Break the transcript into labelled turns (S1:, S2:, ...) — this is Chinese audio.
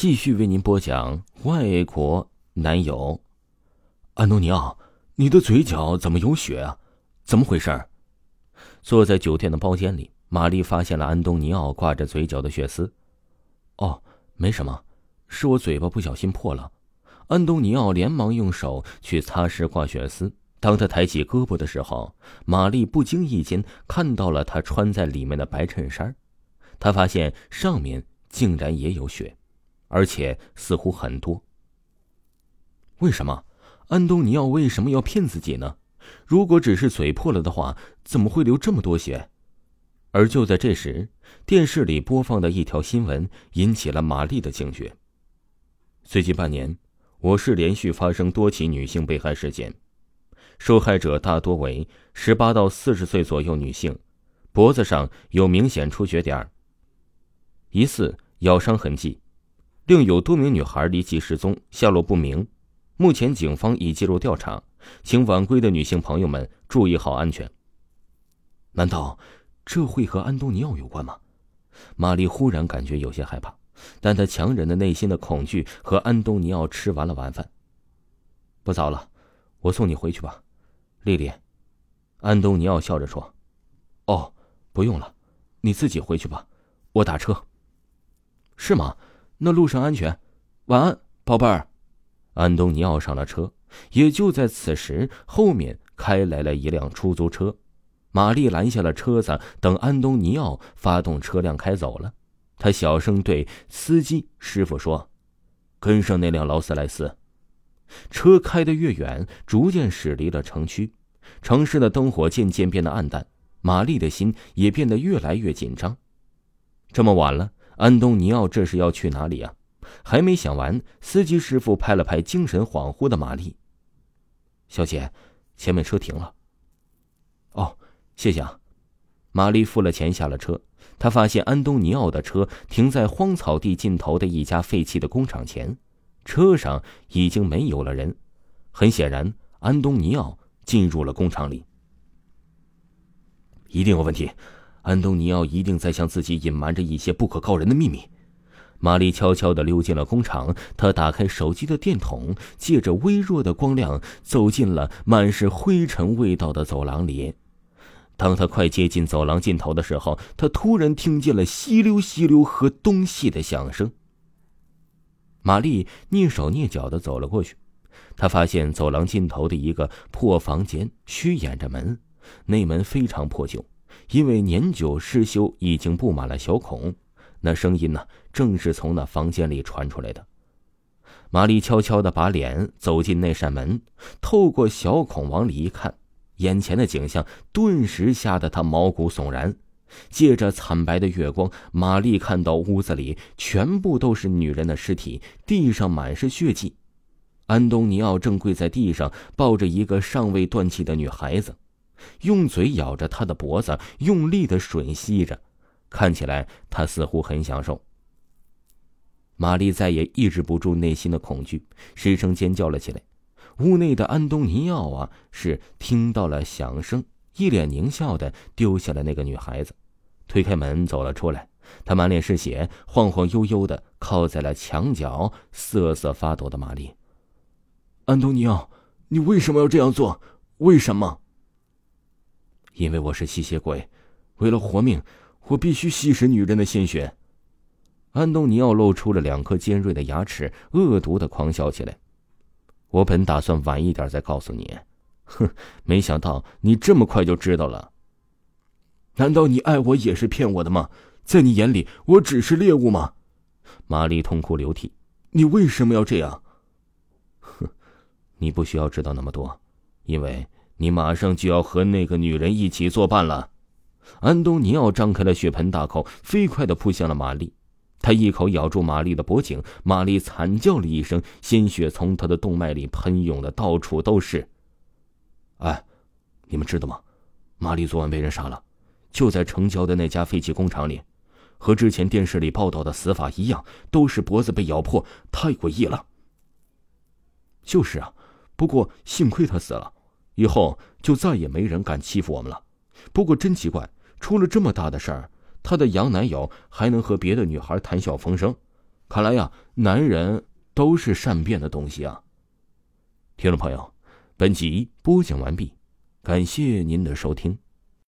S1: 继续为您播讲外国男友。安东尼奥，你的嘴角怎么有血啊？怎么回事？坐在酒店的包间里，玛丽发现了安东尼奥挂着嘴角的血丝。哦，没什么，是我嘴巴不小心破了。安东尼奥连忙用手去擦拭挂血丝。当他抬起胳膊的时候，玛丽不经意间看到了他穿在里面的白衬衫，他发现上面竟然也有血。而且似乎很多。为什么安东尼奥为什么要骗自己呢？如果只是嘴破了的话，怎么会流这么多血？而就在这时，电视里播放的一条新闻引起了玛丽的警觉。最近半年，我市连续发生多起女性被害事件，受害者大多为十八到四十岁左右女性，脖子上有明显出血点，疑似咬伤痕迹。另有多名女孩离奇失踪，下落不明。目前警方已介入调查，请晚归的女性朋友们注意好安全。难道这会和安东尼奥有关吗？玛丽忽然感觉有些害怕，但她强忍着内心的恐惧，和安东尼奥吃完了晚饭。不早了，我送你回去吧，丽丽。安东尼奥笑着说：“哦，不用了，你自己回去吧，我打车。”是吗？那路上安全，晚安，宝贝儿。安东尼奥上了车，也就在此时，后面开来了一辆出租车。玛丽拦下了车子，等安东尼奥发动车辆开走了，他小声对司机师傅说：“跟上那辆劳斯莱斯。”车开得越远，逐渐驶离了城区，城市的灯火渐渐变得暗淡，玛丽的心也变得越来越紧张。这么晚了。安东尼奥这是要去哪里啊？还没想完，司机师傅拍了拍精神恍惚的玛丽。小姐，前面车停了。哦，谢谢啊。玛丽付了钱下了车，她发现安东尼奥的车停在荒草地尽头的一家废弃的工厂前，车上已经没有了人。很显然，安东尼奥进入了工厂里。一定有问题。安东尼奥一定在向自己隐瞒着一些不可告人的秘密。玛丽悄悄地溜进了工厂，她打开手机的电筒，借着微弱的光亮走进了满是灰尘味道的走廊里。当他快接近走廊尽头的时候，他突然听见了稀溜稀溜和东西的响声。玛丽蹑手蹑脚地走了过去，她发现走廊尽头的一个破房间虚掩着门，那门非常破旧。因为年久失修，已经布满了小孔。那声音呢，正是从那房间里传出来的。玛丽悄悄的把脸走进那扇门，透过小孔往里一看，眼前的景象顿时吓得她毛骨悚然。借着惨白的月光，玛丽看到屋子里全部都是女人的尸体，地上满是血迹。安东尼奥正跪在地上，抱着一个尚未断气的女孩子。用嘴咬着他的脖子，用力的吮吸着，看起来他似乎很享受。玛丽再也抑制不住内心的恐惧，失声尖叫了起来。屋内的安东尼奥啊，是听到了响声，一脸狞笑的丢下了那个女孩子，推开门走了出来。他满脸是血，晃晃悠悠的靠在了墙角，瑟瑟发抖的玛丽。安东尼奥，你为什么要这样做？为什么？因为我是吸血鬼，为了活命，我必须吸食女人的鲜血。安东尼奥露出了两颗尖锐的牙齿，恶毒的狂笑起来。我本打算晚一点再告诉你，哼，没想到你这么快就知道了。难道你爱我也是骗我的吗？在你眼里，我只是猎物吗？玛丽痛哭流涕。你为什么要这样？哼，你不需要知道那么多，因为。你马上就要和那个女人一起作伴了。安东尼奥张开了血盆大口，飞快的扑向了玛丽。他一口咬住玛丽的脖颈，玛丽惨叫了一声，鲜血从他的动脉里喷涌的到处都是。哎，你们知道吗？玛丽昨晚被人杀了，就在城郊的那家废弃工厂里，和之前电视里报道的死法一样，都是脖子被咬破，太诡异了。就是啊，不过幸亏他死了。以后就再也没人敢欺负我们了。不过真奇怪，出了这么大的事儿，他的洋男友还能和别的女孩谈笑风生，看来呀，男人都是善变的东西啊。听众朋友，本集播讲完毕，感谢您的收听。